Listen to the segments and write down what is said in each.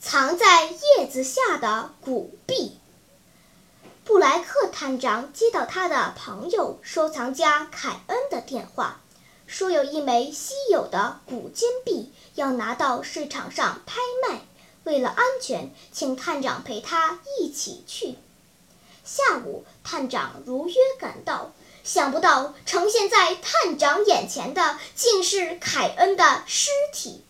藏在叶子下的古币。布莱克探长接到他的朋友收藏家凯恩的电话。说有一枚稀有的古金币要拿到市场上拍卖，为了安全，请探长陪他一起去。下午，探长如约赶到，想不到呈现在探长眼前的竟是凯恩的尸体。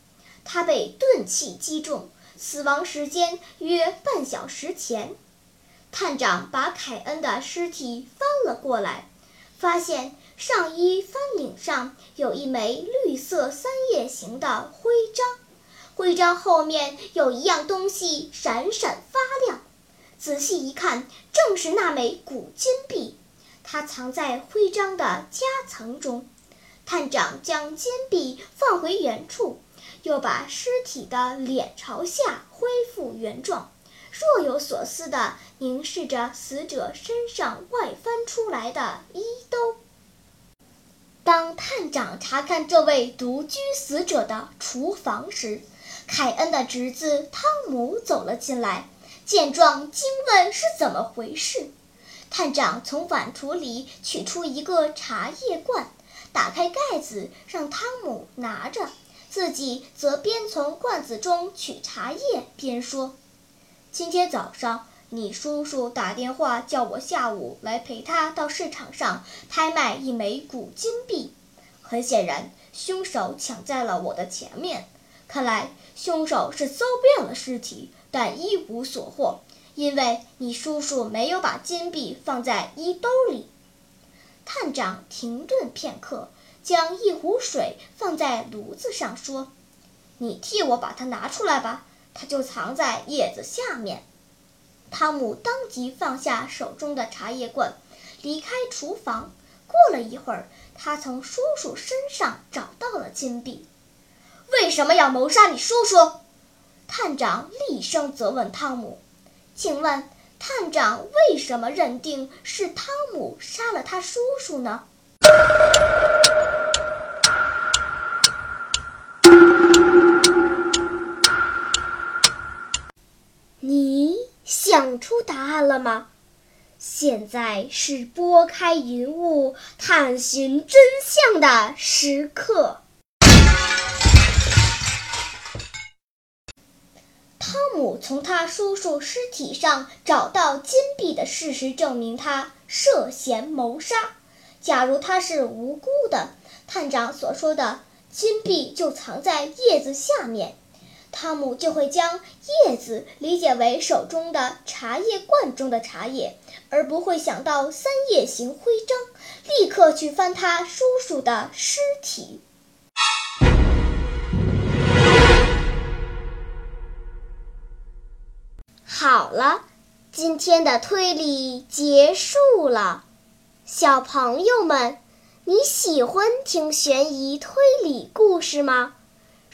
他被钝器击中，死亡时间约半小时前。探长把凯恩的尸体翻了过来。发现上衣翻领上有一枚绿色三叶形的徽章，徽章后面有一样东西闪闪发亮。仔细一看，正是那枚古金币，它藏在徽章的夹层中。探长将金币放回原处，又把尸体的脸朝下恢复原状。若有所思地凝视着死者身上外翻出来的衣兜。当探长查看这位独居死者的厨房时，凯恩的侄子汤姆走了进来，见状惊问是怎么回事。探长从碗橱里取出一个茶叶罐，打开盖子让汤姆拿着，自己则边从罐子中取茶叶边说。今天早上，你叔叔打电话叫我下午来陪他到市场上拍卖一枚古金币。很显然，凶手抢在了我的前面。看来，凶手是搜遍了尸体，但一无所获，因为你叔叔没有把金币放在衣兜里。探长停顿片刻，将一壶水放在炉子上，说：“你替我把它拿出来吧。”它就藏在叶子下面。汤姆当即放下手中的茶叶罐，离开厨房。过了一会儿，他从叔叔身上找到了金币。为什么要谋杀你叔叔？探长厉声责问汤姆。请问，探长为什么认定是汤姆杀了他叔叔呢？你想出答案了吗？现在是拨开云雾探寻真相的时刻。汤姆从他叔叔尸体上找到金币的事实证明他涉嫌谋杀。假如他是无辜的，探长所说的金币就藏在叶子下面。汤姆就会将叶子理解为手中的茶叶罐中的茶叶，而不会想到三叶形徽章，立刻去翻他叔叔的尸体。好了，今天的推理结束了，小朋友们，你喜欢听悬疑推理故事吗？